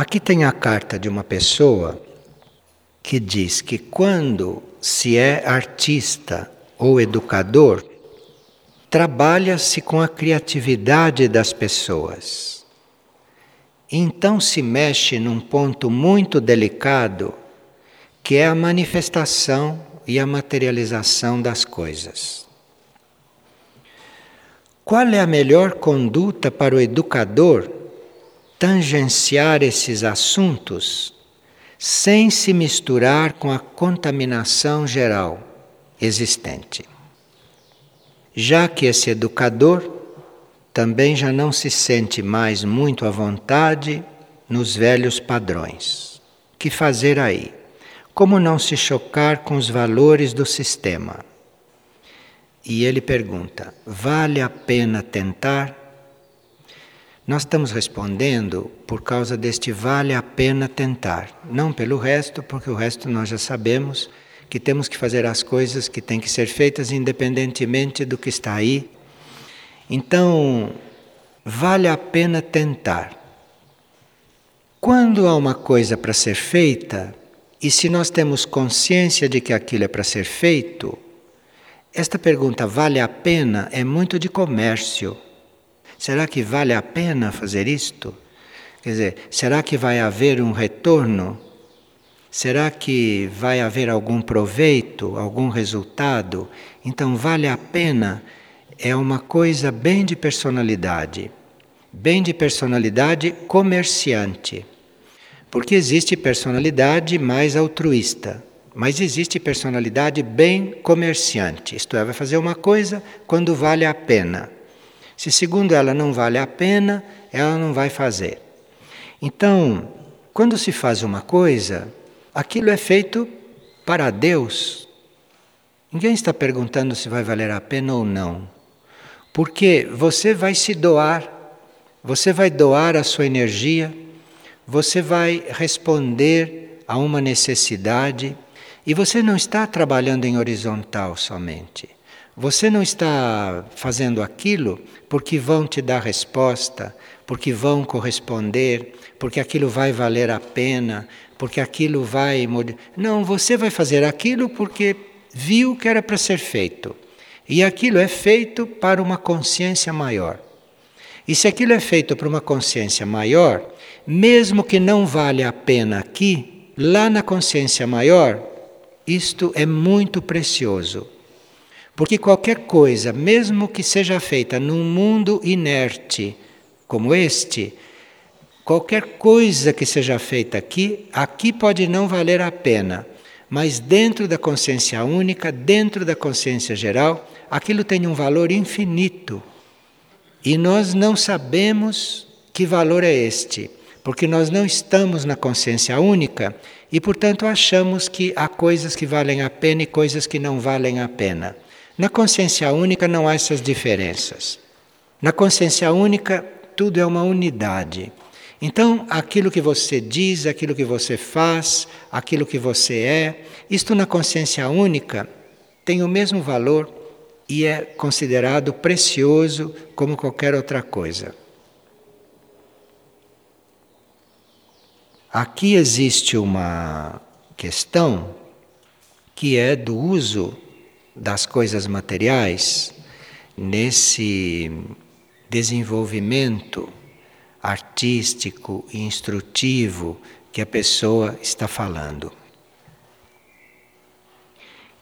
Aqui tem a carta de uma pessoa que diz que quando se é artista ou educador, trabalha-se com a criatividade das pessoas. Então se mexe num ponto muito delicado, que é a manifestação e a materialização das coisas. Qual é a melhor conduta para o educador tangenciar esses assuntos sem se misturar com a contaminação geral existente? Já que esse educador também já não se sente mais muito à vontade nos velhos padrões. Que fazer aí? Como não se chocar com os valores do sistema? E ele pergunta: vale a pena tentar? Nós estamos respondendo por causa deste vale a pena tentar, não pelo resto, porque o resto nós já sabemos que temos que fazer as coisas que têm que ser feitas independentemente do que está aí. Então, vale a pena tentar. Quando há uma coisa para ser feita, e se nós temos consciência de que aquilo é para ser feito, esta pergunta vale a pena é muito de comércio. Será que vale a pena fazer isto? Quer dizer, será que vai haver um retorno? Será que vai haver algum proveito, algum resultado? Então, vale a pena é uma coisa bem de personalidade, bem de personalidade comerciante. Porque existe personalidade mais altruísta. Mas existe personalidade bem comerciante, isto é, vai fazer uma coisa quando vale a pena. Se segundo ela não vale a pena, ela não vai fazer. Então, quando se faz uma coisa, aquilo é feito para Deus. Ninguém está perguntando se vai valer a pena ou não. Porque você vai se doar, você vai doar a sua energia, você vai responder a uma necessidade e você não está trabalhando em horizontal somente. Você não está fazendo aquilo porque vão te dar resposta, porque vão corresponder, porque aquilo vai valer a pena, porque aquilo vai. Não, você vai fazer aquilo porque viu que era para ser feito. E aquilo é feito para uma consciência maior. E se aquilo é feito para uma consciência maior, mesmo que não vale a pena aqui, lá na consciência maior, isto é muito precioso. Porque qualquer coisa, mesmo que seja feita num mundo inerte como este, qualquer coisa que seja feita aqui, aqui pode não valer a pena, mas dentro da consciência única, dentro da consciência geral, aquilo tem um valor infinito. E nós não sabemos que valor é este, porque nós não estamos na consciência única e, portanto, achamos que há coisas que valem a pena e coisas que não valem a pena. Na consciência única não há essas diferenças. Na consciência única, tudo é uma unidade. Então, aquilo que você diz, aquilo que você faz, aquilo que você é, isto na consciência única tem o mesmo valor e é considerado precioso como qualquer outra coisa. Aqui existe uma questão que é do uso das coisas materiais nesse desenvolvimento artístico e instrutivo que a pessoa está falando.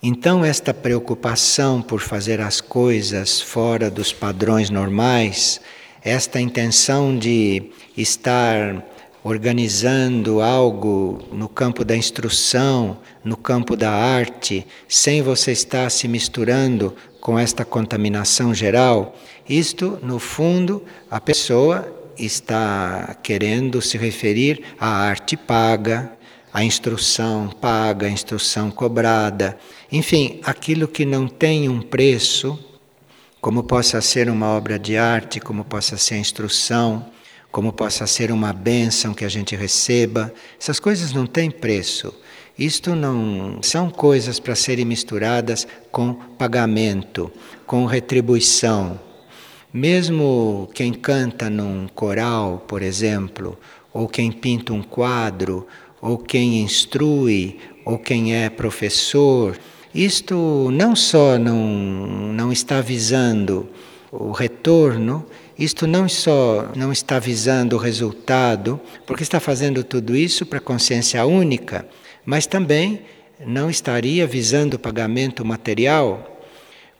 Então, esta preocupação por fazer as coisas fora dos padrões normais, esta intenção de estar organizando algo no campo da instrução, no campo da arte, sem você estar se misturando com esta contaminação geral, isto, no fundo, a pessoa está querendo se referir à arte paga, à instrução paga, à instrução cobrada, enfim, aquilo que não tem um preço, como possa ser uma obra de arte, como possa ser a instrução como possa ser uma bênção que a gente receba. Essas coisas não têm preço. Isto não são coisas para serem misturadas com pagamento, com retribuição. Mesmo quem canta num coral, por exemplo, ou quem pinta um quadro, ou quem instrui, ou quem é professor. Isto não só não, não está visando o retorno, isto não só não está visando o resultado, porque está fazendo tudo isso para consciência única, mas também não estaria visando o pagamento material,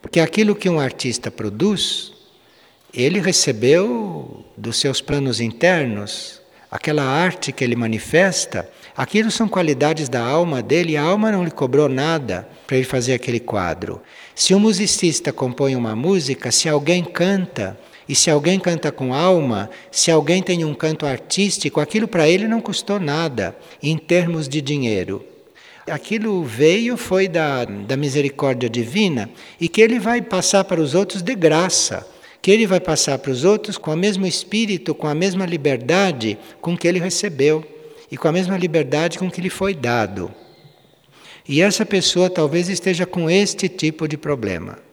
porque aquilo que um artista produz, ele recebeu dos seus planos internos, aquela arte que ele manifesta, aquilo são qualidades da alma dele, a alma não lhe cobrou nada para ele fazer aquele quadro. Se um musicista compõe uma música, se alguém canta, e se alguém canta com alma, se alguém tem um canto artístico, aquilo para ele não custou nada em termos de dinheiro. Aquilo veio, foi da, da misericórdia divina e que ele vai passar para os outros de graça. Que ele vai passar para os outros com o mesmo espírito, com a mesma liberdade com que ele recebeu e com a mesma liberdade com que lhe foi dado. E essa pessoa talvez esteja com este tipo de problema.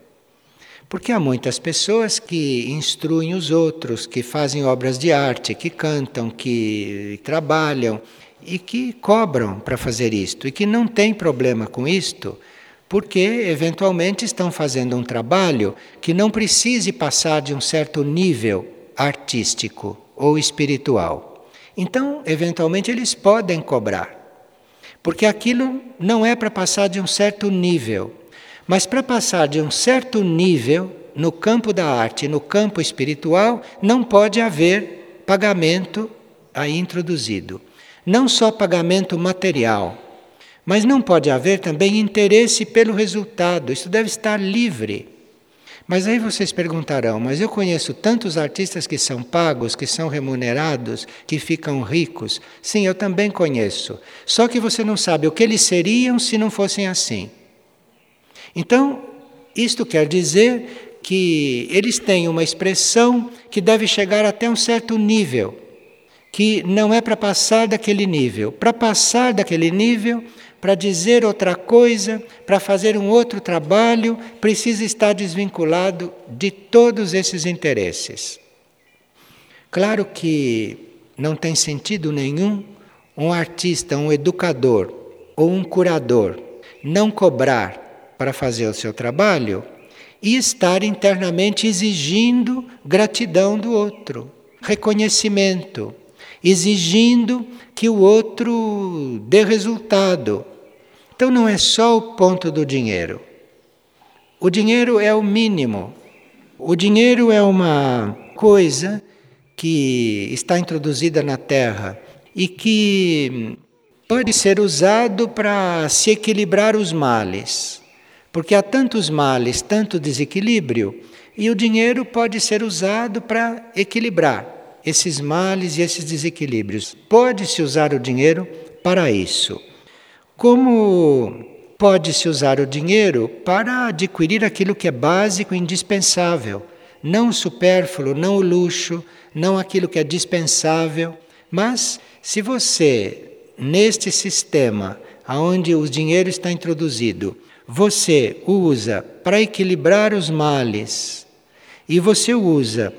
Porque há muitas pessoas que instruem os outros, que fazem obras de arte, que cantam, que trabalham e que cobram para fazer isto e que não tem problema com isto, porque eventualmente estão fazendo um trabalho que não precise passar de um certo nível artístico ou espiritual. Então, eventualmente eles podem cobrar. Porque aquilo não é para passar de um certo nível, mas para passar de um certo nível no campo da arte, no campo espiritual, não pode haver pagamento aí introduzido. Não só pagamento material, mas não pode haver também interesse pelo resultado. Isso deve estar livre. Mas aí vocês perguntarão: mas eu conheço tantos artistas que são pagos, que são remunerados, que ficam ricos. Sim, eu também conheço. Só que você não sabe o que eles seriam se não fossem assim. Então, isto quer dizer que eles têm uma expressão que deve chegar até um certo nível, que não é para passar daquele nível. Para passar daquele nível, para dizer outra coisa, para fazer um outro trabalho, precisa estar desvinculado de todos esses interesses. Claro que não tem sentido nenhum um artista, um educador ou um curador não cobrar para fazer o seu trabalho e estar internamente exigindo gratidão do outro, reconhecimento, exigindo que o outro dê resultado. Então não é só o ponto do dinheiro. O dinheiro é o mínimo. O dinheiro é uma coisa que está introduzida na Terra e que pode ser usado para se equilibrar os males. Porque há tantos males, tanto desequilíbrio, e o dinheiro pode ser usado para equilibrar esses males e esses desequilíbrios. Pode-se usar o dinheiro para isso. Como pode-se usar o dinheiro para adquirir aquilo que é básico e indispensável, não o supérfluo, não o luxo, não aquilo que é dispensável, mas se você neste sistema onde o dinheiro está introduzido, você usa para equilibrar os males e você usa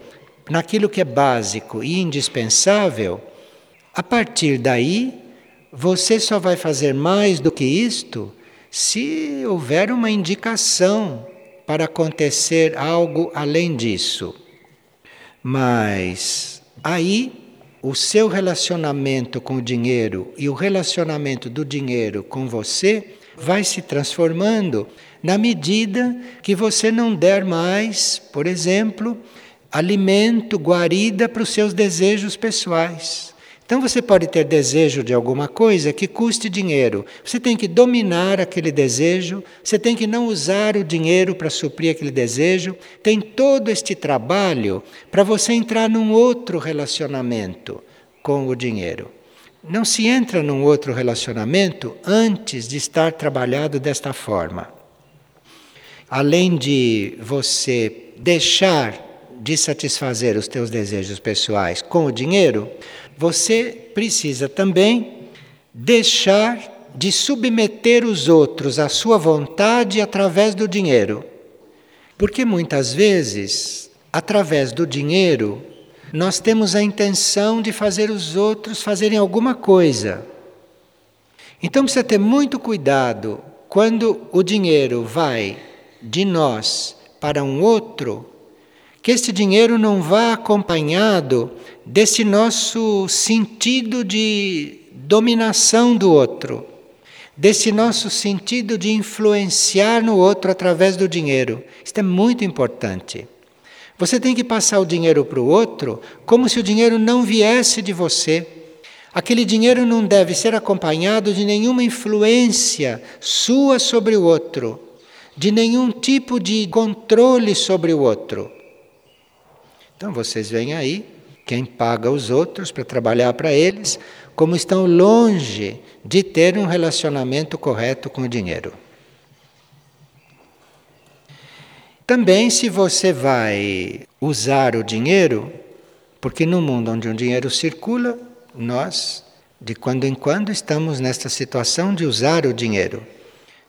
naquilo que é básico e indispensável, a partir daí você só vai fazer mais do que isto se houver uma indicação para acontecer algo além disso. Mas aí o seu relacionamento com o dinheiro e o relacionamento do dinheiro com você vai se transformando na medida que você não der mais, por exemplo, alimento, guarida para os seus desejos pessoais. Então você pode ter desejo de alguma coisa que custe dinheiro. Você tem que dominar aquele desejo, você tem que não usar o dinheiro para suprir aquele desejo. Tem todo este trabalho para você entrar num outro relacionamento com o dinheiro. Não se entra num outro relacionamento antes de estar trabalhado desta forma. Além de você deixar de satisfazer os teus desejos pessoais com o dinheiro, você precisa também deixar de submeter os outros à sua vontade através do dinheiro. Porque muitas vezes, através do dinheiro, nós temos a intenção de fazer os outros fazerem alguma coisa. Então precisa ter muito cuidado quando o dinheiro vai de nós para um outro, que este dinheiro não vá acompanhado desse nosso sentido de dominação do outro, desse nosso sentido de influenciar no outro através do dinheiro. Isto é muito importante. Você tem que passar o dinheiro para o outro como se o dinheiro não viesse de você. Aquele dinheiro não deve ser acompanhado de nenhuma influência sua sobre o outro, de nenhum tipo de controle sobre o outro. Então vocês veem aí quem paga os outros para trabalhar para eles, como estão longe de ter um relacionamento correto com o dinheiro. Também, se você vai usar o dinheiro, porque no mundo onde o dinheiro circula, nós, de quando em quando, estamos nesta situação de usar o dinheiro.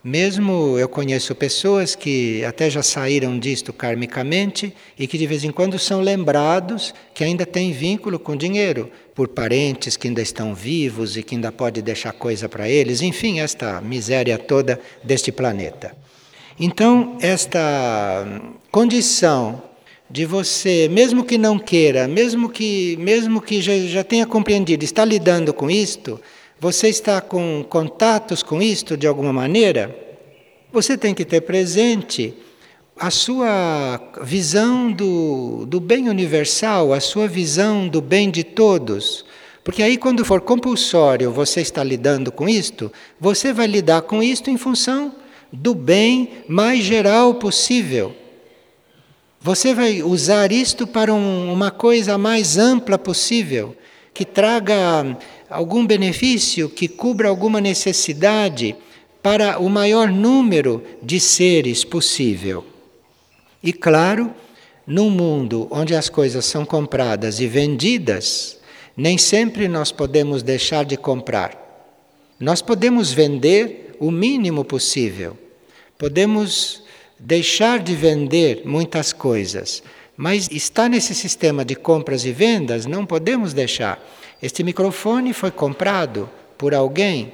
Mesmo eu conheço pessoas que até já saíram disto karmicamente e que de vez em quando são lembrados que ainda têm vínculo com dinheiro, por parentes que ainda estão vivos e que ainda pode deixar coisa para eles, enfim, esta miséria toda deste planeta. Então, esta condição de você, mesmo que não queira, mesmo que, mesmo que já, já tenha compreendido, está lidando com isto, você está com contatos com isto de alguma maneira, você tem que ter presente a sua visão do, do bem universal, a sua visão do bem de todos. Porque aí, quando for compulsório você está lidando com isto, você vai lidar com isto em função do bem mais geral possível. Você vai usar isto para um, uma coisa mais ampla possível, que traga algum benefício, que cubra alguma necessidade para o maior número de seres possível. E claro, num mundo onde as coisas são compradas e vendidas, nem sempre nós podemos deixar de comprar. Nós podemos vender o mínimo possível. Podemos deixar de vender muitas coisas, mas está nesse sistema de compras e vendas, não podemos deixar. Este microfone foi comprado por alguém.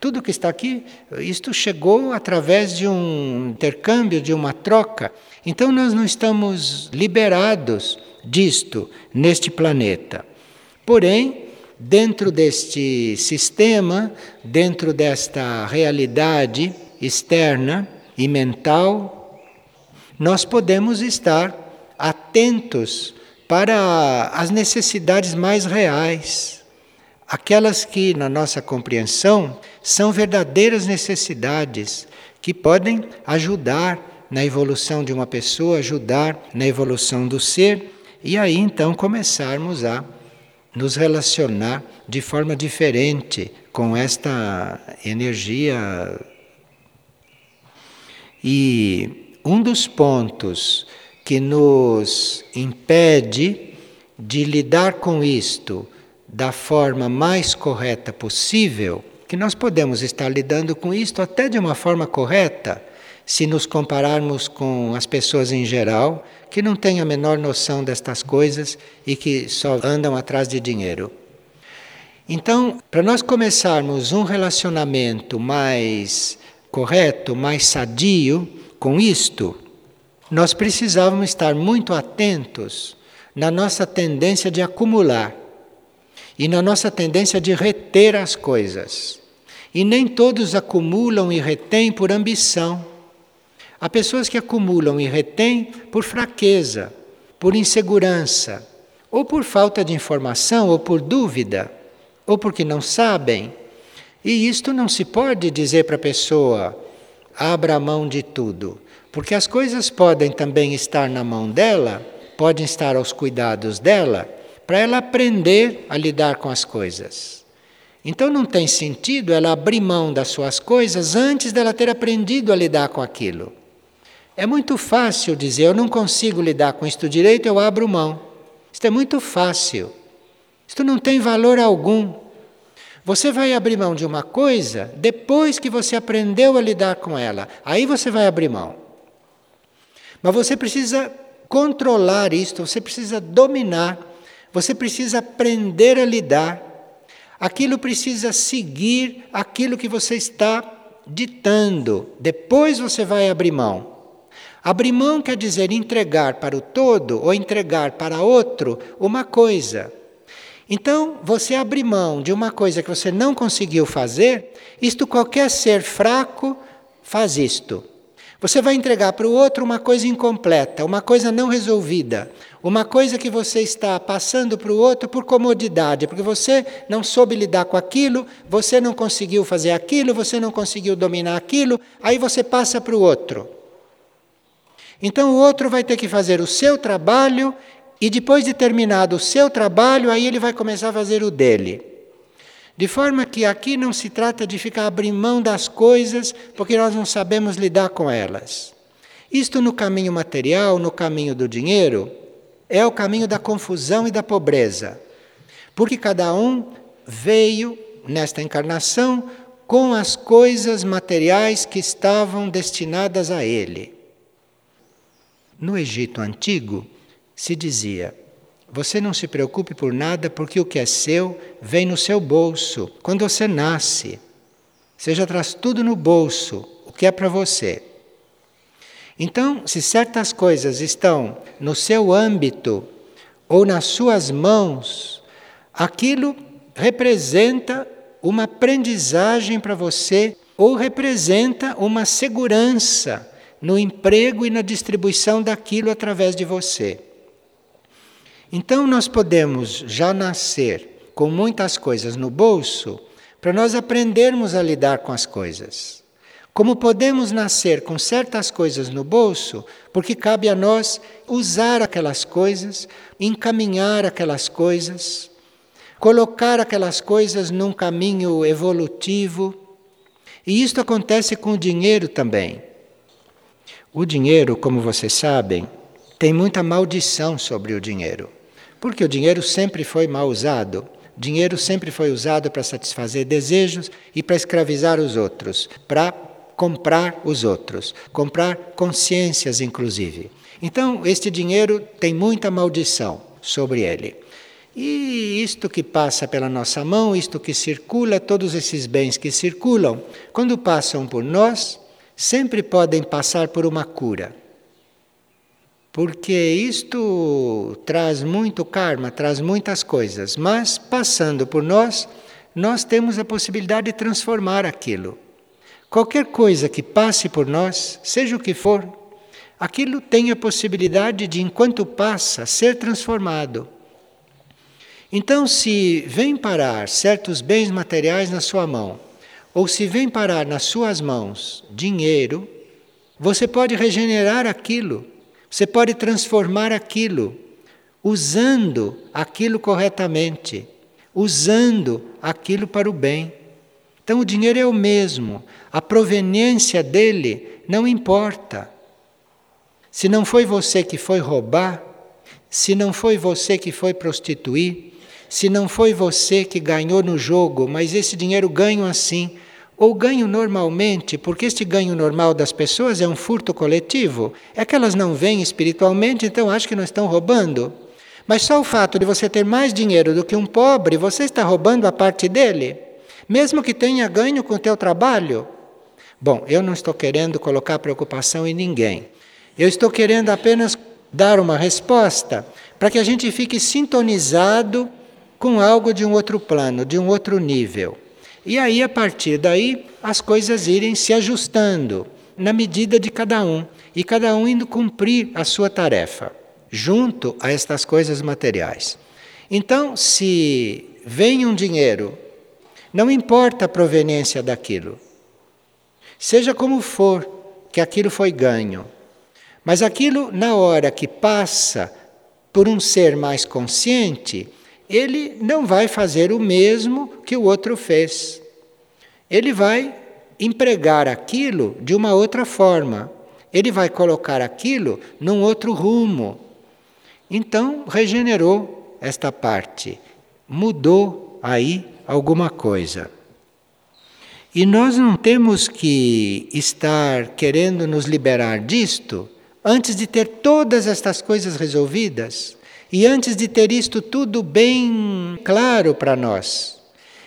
Tudo que está aqui, isto chegou através de um intercâmbio, de uma troca. Então nós não estamos liberados disto neste planeta. Porém, dentro deste sistema, dentro desta realidade externa e mental, nós podemos estar atentos para as necessidades mais reais, aquelas que, na nossa compreensão, são verdadeiras necessidades que podem ajudar na evolução de uma pessoa, ajudar na evolução do ser, e aí então começarmos a nos relacionar de forma diferente com esta energia. E um dos pontos que nos impede de lidar com isto da forma mais correta possível, que nós podemos estar lidando com isto até de uma forma correta, se nos compararmos com as pessoas em geral, que não têm a menor noção destas coisas e que só andam atrás de dinheiro. Então, para nós começarmos um relacionamento mais correto, mais sadio, com isto, nós precisávamos estar muito atentos na nossa tendência de acumular e na nossa tendência de reter as coisas. E nem todos acumulam e retêm por ambição. Há pessoas que acumulam e retêm por fraqueza, por insegurança, ou por falta de informação, ou por dúvida, ou porque não sabem. E isto não se pode dizer para a pessoa: abra mão de tudo, porque as coisas podem também estar na mão dela, podem estar aos cuidados dela, para ela aprender a lidar com as coisas. Então não tem sentido ela abrir mão das suas coisas antes dela ter aprendido a lidar com aquilo. É muito fácil dizer, eu não consigo lidar com isto direito, eu abro mão. Isto é muito fácil. Isto não tem valor algum. Você vai abrir mão de uma coisa depois que você aprendeu a lidar com ela. Aí você vai abrir mão. Mas você precisa controlar isto, você precisa dominar, Você precisa aprender a lidar. Aquilo precisa seguir aquilo que você está ditando. Depois você vai abrir mão. Abrir mão quer dizer entregar para o todo ou entregar para outro uma coisa. Então, você abrir mão de uma coisa que você não conseguiu fazer, isto qualquer ser fraco faz isto. Você vai entregar para o outro uma coisa incompleta, uma coisa não resolvida, uma coisa que você está passando para o outro por comodidade, porque você não soube lidar com aquilo, você não conseguiu fazer aquilo, você não conseguiu dominar aquilo, aí você passa para o outro. Então o outro vai ter que fazer o seu trabalho e depois de terminado o seu trabalho, aí ele vai começar a fazer o dele. De forma que aqui não se trata de ficar abrindo mão das coisas porque nós não sabemos lidar com elas. Isto no caminho material, no caminho do dinheiro, é o caminho da confusão e da pobreza. Porque cada um veio nesta encarnação com as coisas materiais que estavam destinadas a ele. No Egito antigo se dizia: você não se preocupe por nada, porque o que é seu vem no seu bolso. Quando você nasce, você já traz tudo no bolso, o que é para você. Então, se certas coisas estão no seu âmbito ou nas suas mãos, aquilo representa uma aprendizagem para você ou representa uma segurança no emprego e na distribuição daquilo através de você. Então nós podemos já nascer com muitas coisas no bolso para nós aprendermos a lidar com as coisas. Como podemos nascer com certas coisas no bolso, porque cabe a nós usar aquelas coisas, encaminhar aquelas coisas, colocar aquelas coisas num caminho evolutivo. E isto acontece com o dinheiro também. O dinheiro, como vocês sabem, tem muita maldição sobre o dinheiro. Porque o dinheiro sempre foi mal usado. Dinheiro sempre foi usado para satisfazer desejos e para escravizar os outros, para comprar os outros, comprar consciências, inclusive. Então, este dinheiro tem muita maldição sobre ele. E isto que passa pela nossa mão, isto que circula, todos esses bens que circulam, quando passam por nós, sempre podem passar por uma cura porque isto traz muito karma, traz muitas coisas, mas passando por nós, nós temos a possibilidade de transformar aquilo. Qualquer coisa que passe por nós, seja o que for, aquilo tem a possibilidade de, enquanto passa, ser transformado. Então, se vem parar certos bens materiais na sua mão, ou se vem parar nas suas mãos dinheiro, você pode regenerar aquilo você pode transformar aquilo usando aquilo corretamente, usando aquilo para o bem. Então o dinheiro é o mesmo, a proveniência dele não importa. Se não foi você que foi roubar, se não foi você que foi prostituir, se não foi você que ganhou no jogo, mas esse dinheiro ganho assim, ou ganho normalmente, porque este ganho normal das pessoas é um furto coletivo, é que elas não veem espiritualmente, então acham que não estão roubando. Mas só o fato de você ter mais dinheiro do que um pobre, você está roubando a parte dele, mesmo que tenha ganho com o teu trabalho. Bom, eu não estou querendo colocar preocupação em ninguém. Eu estou querendo apenas dar uma resposta para que a gente fique sintonizado com algo de um outro plano, de um outro nível. E aí, a partir daí, as coisas irem se ajustando na medida de cada um, e cada um indo cumprir a sua tarefa, junto a estas coisas materiais. Então, se vem um dinheiro, não importa a proveniência daquilo, seja como for que aquilo foi ganho, mas aquilo, na hora que passa por um ser mais consciente, ele não vai fazer o mesmo que o outro fez. Ele vai empregar aquilo de uma outra forma. Ele vai colocar aquilo num outro rumo. Então, regenerou esta parte, mudou aí alguma coisa. E nós não temos que estar querendo nos liberar disto antes de ter todas estas coisas resolvidas. E antes de ter isto tudo bem claro para nós,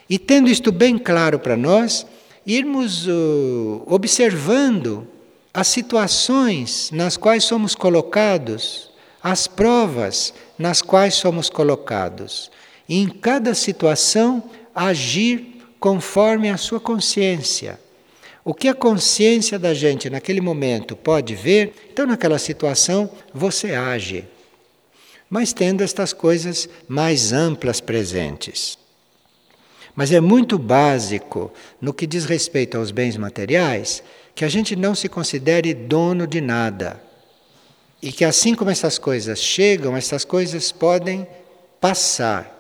e tendo isto bem claro para nós, irmos uh, observando as situações nas quais somos colocados, as provas nas quais somos colocados, e em cada situação agir conforme a sua consciência. O que a consciência da gente naquele momento pode ver, então naquela situação você age. Mas tendo estas coisas mais amplas presentes. Mas é muito básico no que diz respeito aos bens materiais que a gente não se considere dono de nada. E que assim como essas coisas chegam, essas coisas podem passar.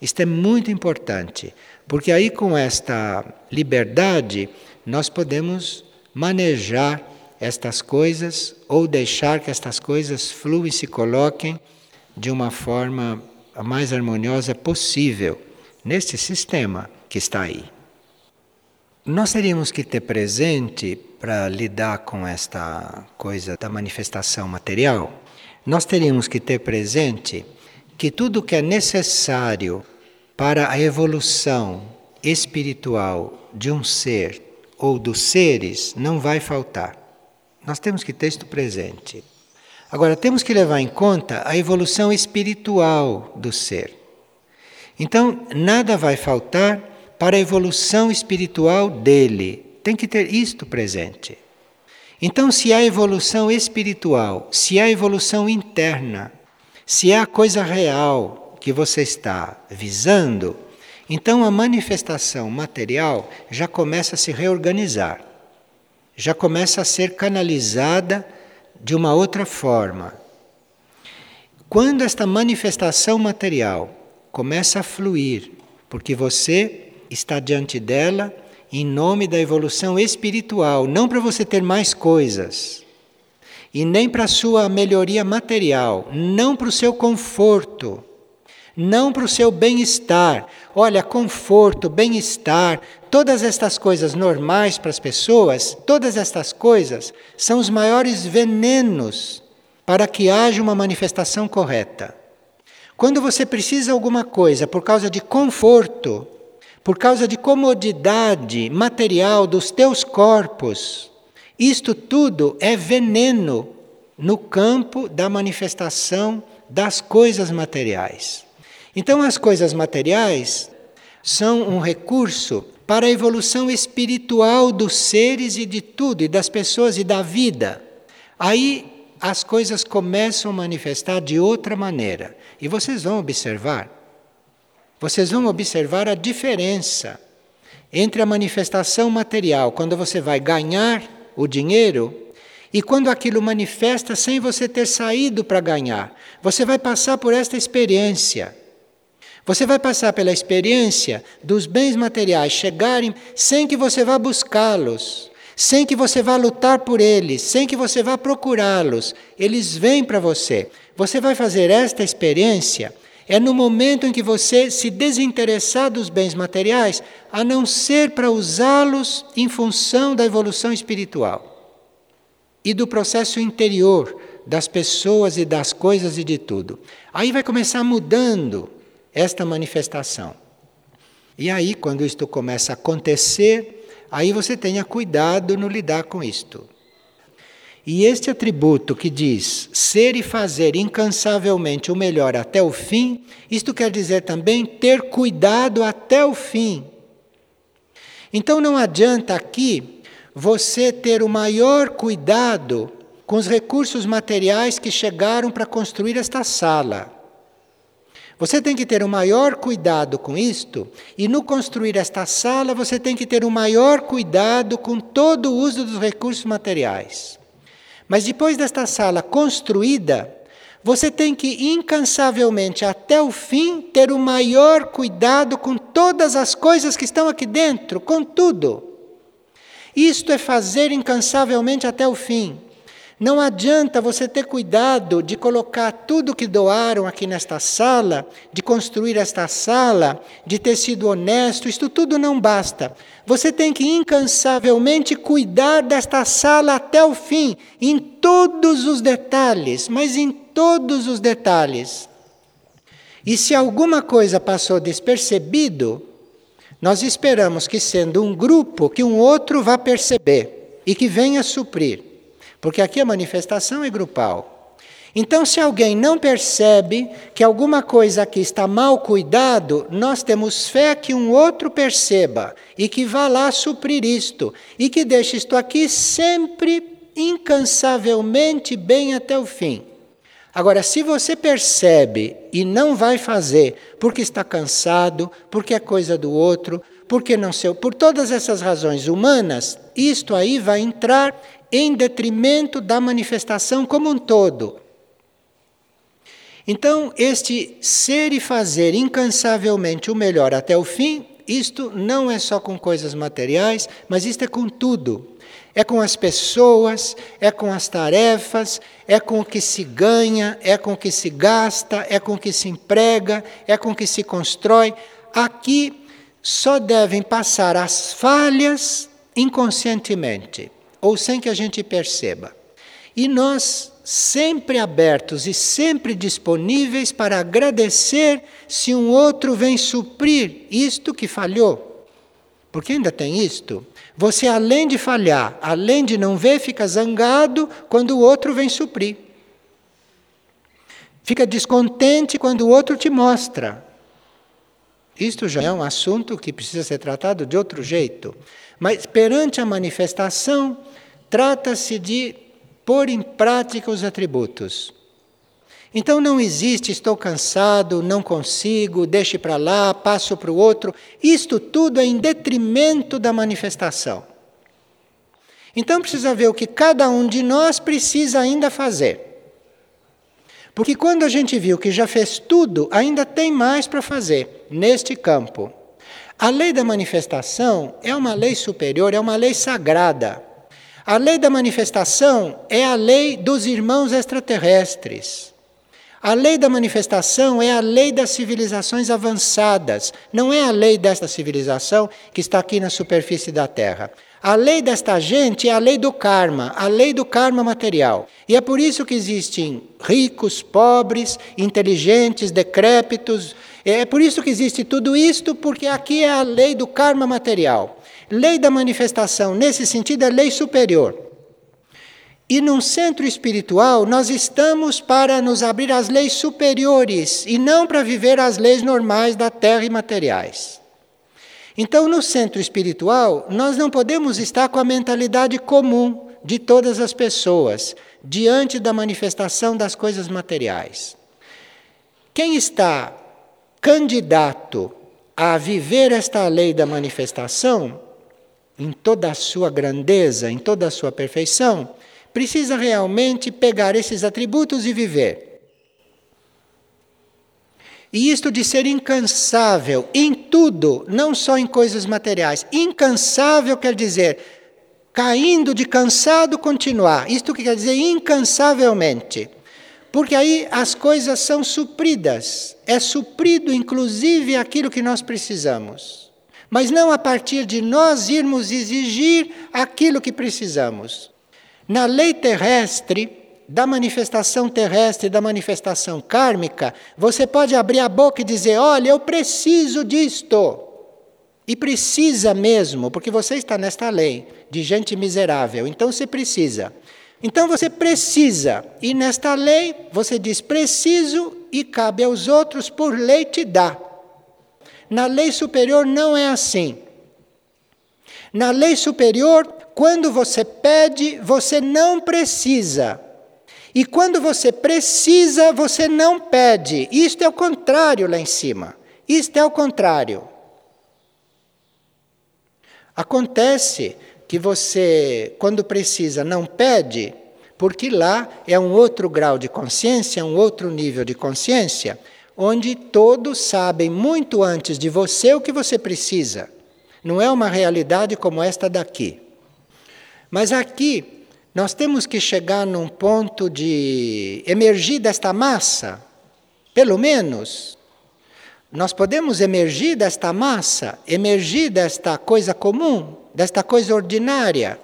Isto é muito importante, porque aí com esta liberdade nós podemos manejar estas coisas ou deixar que estas coisas fluem e se coloquem de uma forma a mais harmoniosa possível neste sistema que está aí. Nós teríamos que ter presente, para lidar com esta coisa da manifestação material, nós teríamos que ter presente que tudo que é necessário para a evolução espiritual de um ser ou dos seres não vai faltar. Nós temos que ter isto presente. Agora, temos que levar em conta a evolução espiritual do ser. Então, nada vai faltar para a evolução espiritual dele. Tem que ter isto presente. Então, se há evolução espiritual, se há evolução interna, se há coisa real que você está visando, então a manifestação material já começa a se reorganizar, já começa a ser canalizada de uma outra forma. Quando esta manifestação material começa a fluir, porque você está diante dela em nome da evolução espiritual, não para você ter mais coisas, e nem para sua melhoria material, não para o seu conforto não para o seu bem-estar. Olha, conforto, bem-estar, todas estas coisas normais para as pessoas, todas estas coisas são os maiores venenos para que haja uma manifestação correta. Quando você precisa alguma coisa por causa de conforto, por causa de comodidade material dos teus corpos, isto tudo é veneno no campo da manifestação das coisas materiais. Então, as coisas materiais são um recurso para a evolução espiritual dos seres e de tudo, e das pessoas e da vida. Aí as coisas começam a manifestar de outra maneira. E vocês vão observar. Vocês vão observar a diferença entre a manifestação material, quando você vai ganhar o dinheiro, e quando aquilo manifesta sem você ter saído para ganhar. Você vai passar por esta experiência. Você vai passar pela experiência dos bens materiais chegarem sem que você vá buscá-los, sem que você vá lutar por eles, sem que você vá procurá-los. Eles vêm para você. Você vai fazer esta experiência é no momento em que você se desinteressar dos bens materiais, a não ser para usá-los em função da evolução espiritual e do processo interior das pessoas e das coisas e de tudo. Aí vai começar mudando esta manifestação. E aí, quando isto começa a acontecer, aí você tenha cuidado no lidar com isto. E este atributo que diz ser e fazer incansavelmente o melhor até o fim, isto quer dizer também ter cuidado até o fim. Então não adianta aqui você ter o maior cuidado com os recursos materiais que chegaram para construir esta sala. Você tem que ter o maior cuidado com isto, e no construir esta sala, você tem que ter o maior cuidado com todo o uso dos recursos materiais. Mas depois desta sala construída, você tem que incansavelmente, até o fim, ter o maior cuidado com todas as coisas que estão aqui dentro, com tudo. Isto é fazer incansavelmente até o fim. Não adianta você ter cuidado de colocar tudo que doaram aqui nesta sala, de construir esta sala, de ter sido honesto, isto tudo não basta. Você tem que incansavelmente cuidar desta sala até o fim, em todos os detalhes, mas em todos os detalhes. E se alguma coisa passou despercebido, nós esperamos que, sendo um grupo, que um outro vá perceber e que venha suprir. Porque aqui a manifestação é grupal. Então, se alguém não percebe que alguma coisa aqui está mal cuidado, nós temos fé que um outro perceba e que vá lá suprir isto e que deixe isto aqui sempre incansavelmente bem até o fim. Agora, se você percebe e não vai fazer porque está cansado, porque é coisa do outro, porque não sei, por todas essas razões humanas, isto aí vai entrar em detrimento da manifestação como um todo. Então, este ser e fazer incansavelmente o melhor até o fim, isto não é só com coisas materiais, mas isto é com tudo. É com as pessoas, é com as tarefas, é com o que se ganha, é com o que se gasta, é com o que se emprega, é com o que se constrói. Aqui só devem passar as falhas inconscientemente, ou sem que a gente perceba. E nós sempre abertos e sempre disponíveis para agradecer se um outro vem suprir isto que falhou. Porque ainda tem isto. Você, além de falhar, além de não ver, fica zangado quando o outro vem suprir. Fica descontente quando o outro te mostra. Isto já é um assunto que precisa ser tratado de outro jeito. Mas perante a manifestação, trata-se de pôr em prática os atributos. Então não existe estou cansado, não consigo, deixe para lá, passo para o outro. Isto tudo é em detrimento da manifestação. Então precisa ver o que cada um de nós precisa ainda fazer. Porque quando a gente viu que já fez tudo, ainda tem mais para fazer neste campo. A lei da manifestação é uma lei superior, é uma lei sagrada. A lei da manifestação é a lei dos irmãos extraterrestres. A lei da manifestação é a lei das civilizações avançadas, não é a lei desta civilização que está aqui na superfície da Terra. A lei desta gente é a lei do karma, a lei do karma material. E é por isso que existem ricos, pobres, inteligentes, decrépitos. É por isso que existe tudo isto, porque aqui é a lei do karma material. Lei da manifestação, nesse sentido, é lei superior. E num centro espiritual, nós estamos para nos abrir às leis superiores e não para viver as leis normais da terra e materiais. Então, no centro espiritual, nós não podemos estar com a mentalidade comum de todas as pessoas diante da manifestação das coisas materiais. Quem está candidato a viver esta lei da manifestação, em toda a sua grandeza, em toda a sua perfeição, precisa realmente pegar esses atributos e viver. E isto de ser incansável em tudo, não só em coisas materiais. Incansável quer dizer caindo de cansado continuar. Isto que quer dizer incansavelmente. Porque aí as coisas são supridas. É suprido inclusive aquilo que nós precisamos. Mas não a partir de nós irmos exigir aquilo que precisamos. Na lei terrestre, da manifestação terrestre da manifestação kármica, você pode abrir a boca e dizer: Olha, eu preciso disto. E precisa mesmo, porque você está nesta lei de gente miserável, então você precisa. Então você precisa, e nesta lei você diz preciso e cabe aos outros por lei te dá. Na lei superior não é assim. Na lei superior, quando você pede, você não precisa. E quando você precisa, você não pede. Isto é o contrário lá em cima. Isto é o contrário. Acontece que você, quando precisa, não pede, porque lá é um outro grau de consciência, um outro nível de consciência, onde todos sabem muito antes de você o que você precisa. Não é uma realidade como esta daqui. Mas aqui nós temos que chegar num ponto de emergir desta massa, pelo menos. Nós podemos emergir desta massa, emergir desta coisa comum, desta coisa ordinária,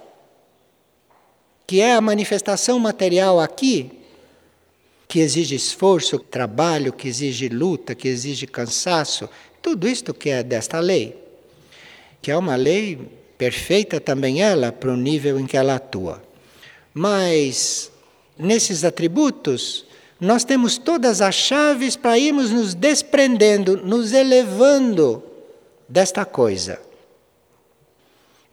que é a manifestação material aqui. Que exige esforço, trabalho, que exige luta, que exige cansaço, tudo isto que é desta lei, que é uma lei perfeita também ela para o nível em que ela atua. Mas nesses atributos, nós temos todas as chaves para irmos nos desprendendo, nos elevando desta coisa.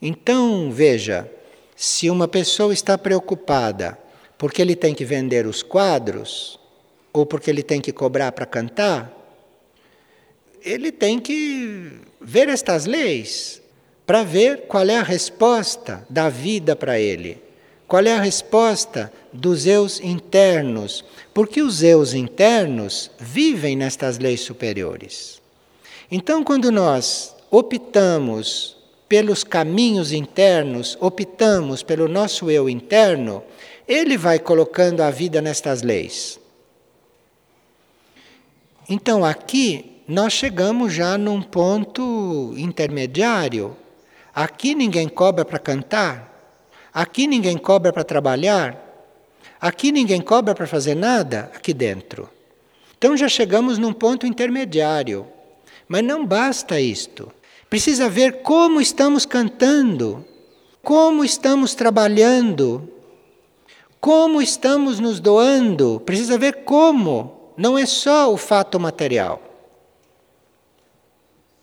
Então, veja, se uma pessoa está preocupada porque ele tem que vender os quadros ou porque ele tem que cobrar para cantar, ele tem que ver estas leis para ver qual é a resposta da vida para ele. Qual é a resposta dos eus internos? Porque os eus internos vivem nestas leis superiores. Então, quando nós optamos pelos caminhos internos, optamos pelo nosso eu interno, ele vai colocando a vida nestas leis. Então, aqui nós chegamos já num ponto intermediário. Aqui ninguém cobra para cantar, aqui ninguém cobra para trabalhar, aqui ninguém cobra para fazer nada aqui dentro. Então já chegamos num ponto intermediário. Mas não basta isto. Precisa ver como estamos cantando, como estamos trabalhando, como estamos nos doando. Precisa ver como. Não é só o fato material.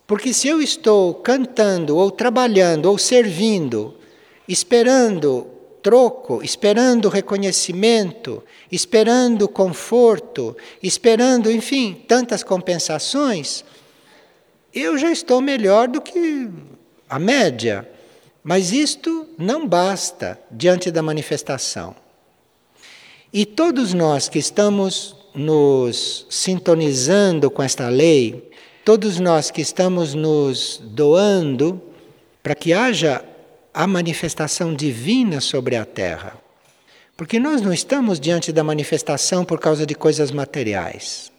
Porque se eu estou cantando, ou trabalhando, ou servindo, esperando troco, esperando reconhecimento, esperando conforto, esperando, enfim, tantas compensações, eu já estou melhor do que a média. Mas isto não basta diante da manifestação. E todos nós que estamos nos sintonizando com esta lei, todos nós que estamos nos doando para que haja a manifestação divina sobre a Terra. Porque nós não estamos diante da manifestação por causa de coisas materiais.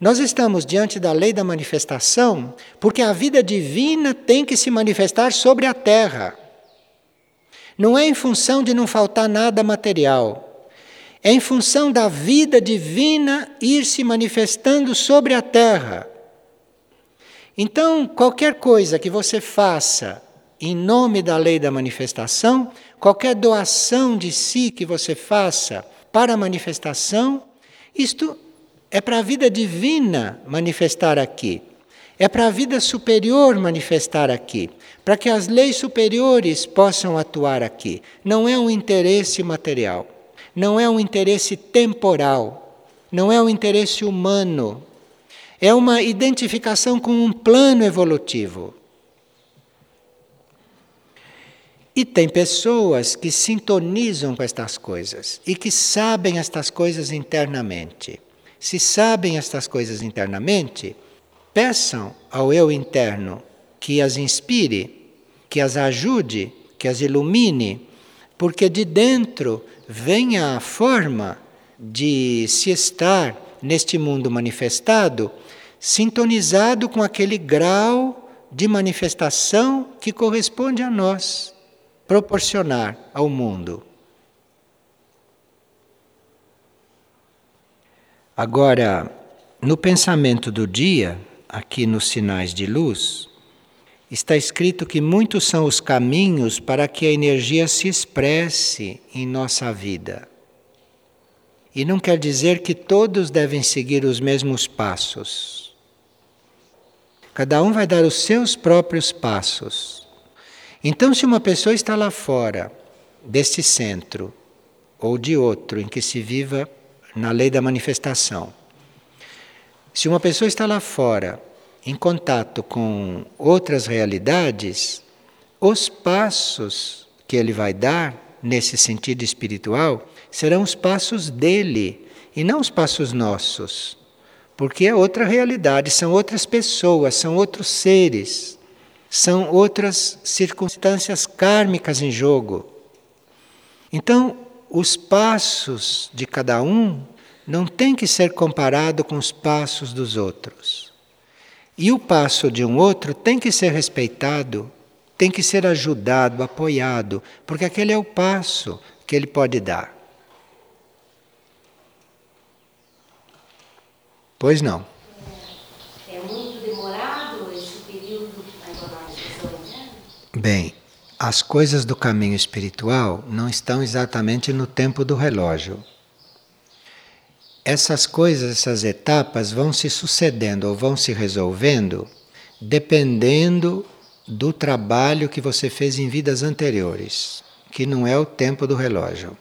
Nós estamos diante da lei da manifestação porque a vida divina tem que se manifestar sobre a terra. Não é em função de não faltar nada material. É em função da vida divina ir se manifestando sobre a terra. Então, qualquer coisa que você faça em nome da lei da manifestação, qualquer doação de si que você faça para a manifestação, isto é para a vida divina manifestar aqui. É para a vida superior manifestar aqui. Para que as leis superiores possam atuar aqui. Não é um interesse material. Não é um interesse temporal. Não é um interesse humano. É uma identificação com um plano evolutivo. E tem pessoas que sintonizam com estas coisas e que sabem estas coisas internamente. Se sabem estas coisas internamente, peçam ao eu interno que as inspire, que as ajude, que as ilumine, porque de dentro venha a forma de se estar neste mundo manifestado, sintonizado com aquele grau de manifestação que corresponde a nós, proporcionar ao mundo. Agora, no pensamento do dia, aqui nos sinais de luz, está escrito que muitos são os caminhos para que a energia se expresse em nossa vida. E não quer dizer que todos devem seguir os mesmos passos. Cada um vai dar os seus próprios passos. Então, se uma pessoa está lá fora deste centro ou de outro em que se viva na lei da manifestação. Se uma pessoa está lá fora, em contato com outras realidades, os passos que ele vai dar nesse sentido espiritual serão os passos dele e não os passos nossos. Porque é outra realidade, são outras pessoas, são outros seres, são outras circunstâncias kármicas em jogo. Então, os passos de cada um não tem que ser comparado com os passos dos outros. E o passo de um outro tem que ser respeitado, tem que ser ajudado, apoiado, porque aquele é o passo que ele pode dar. Pois não. É, muito demorado esse período Bem, as coisas do caminho espiritual não estão exatamente no tempo do relógio. Essas coisas, essas etapas vão se sucedendo ou vão se resolvendo dependendo do trabalho que você fez em vidas anteriores, que não é o tempo do relógio.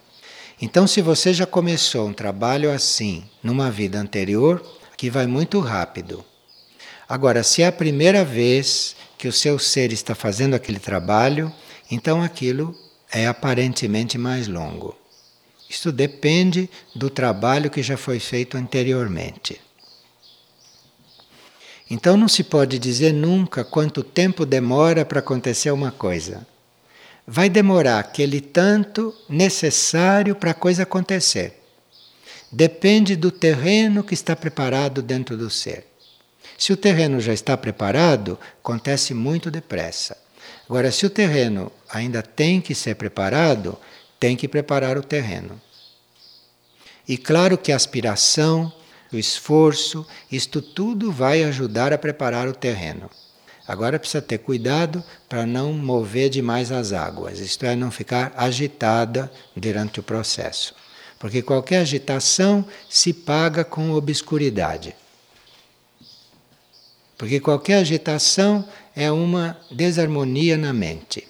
Então, se você já começou um trabalho assim numa vida anterior, que vai muito rápido. Agora, se é a primeira vez que o seu ser está fazendo aquele trabalho, então aquilo é aparentemente mais longo. Isto depende do trabalho que já foi feito anteriormente. Então não se pode dizer nunca quanto tempo demora para acontecer uma coisa. Vai demorar aquele tanto necessário para a coisa acontecer. Depende do terreno que está preparado dentro do ser. Se o terreno já está preparado, acontece muito depressa. Agora, se o terreno ainda tem que ser preparado, tem que preparar o terreno. E claro que a aspiração, o esforço, isto tudo vai ajudar a preparar o terreno. Agora precisa ter cuidado para não mover demais as águas, isto é, não ficar agitada durante o processo. Porque qualquer agitação se paga com obscuridade. Porque qualquer agitação é uma desarmonia na mente.